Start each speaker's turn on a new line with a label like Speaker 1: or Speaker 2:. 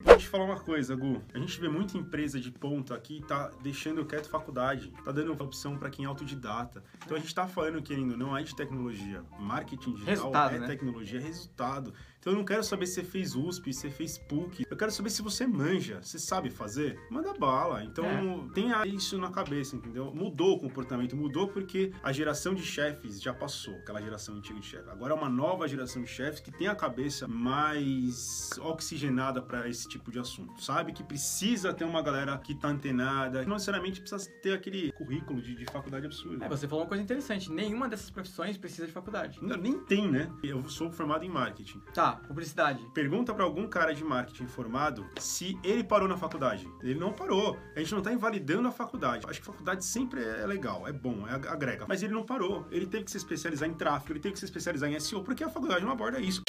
Speaker 1: Vou te falar uma coisa, Gu. A gente vê muita empresa de ponta aqui tá deixando quieto faculdade, tá dando opção para quem é autodidata. Então a gente tá falando que ainda não é de tecnologia. Marketing digital
Speaker 2: Resultado,
Speaker 1: é
Speaker 2: né?
Speaker 1: tecnologia, é resultado. Então eu não quero saber se você fez USP, se você fez PUC. Eu quero saber se você manja, você sabe fazer. Manda bala. Então
Speaker 2: É.
Speaker 1: tenha isso na cabeça, entendeu? Mudou o comportamento, mudou porque a geração de chefes já passou, aquela geração antiga de chefe. Agora é uma nova geração de chefes que tem a cabeça mais oxigenada para esse tipo de assunto. Sabe que precisa ter uma galera que tá antenada, não necessariamente precisa ter aquele currículo de, de faculdade absurdo.
Speaker 2: É, você falou uma coisa interessante. Nenhuma dessas profissões precisa de faculdade.
Speaker 1: Não, nem tem, né? Eu sou formado em marketing.
Speaker 2: Tá, publicidade.
Speaker 1: Pergunta pra algum cara de marketing formado se ele parou na faculdade. Ele não parou. A gente não tá invalidando a faculdade. Acho que faculdade sempre é legal, é bom, é ag- agrega. Mas ele não parou. Ele teve que se especializar em tráfego, ele teve que se especializar em SEO, porque a faculdade não aborda isso.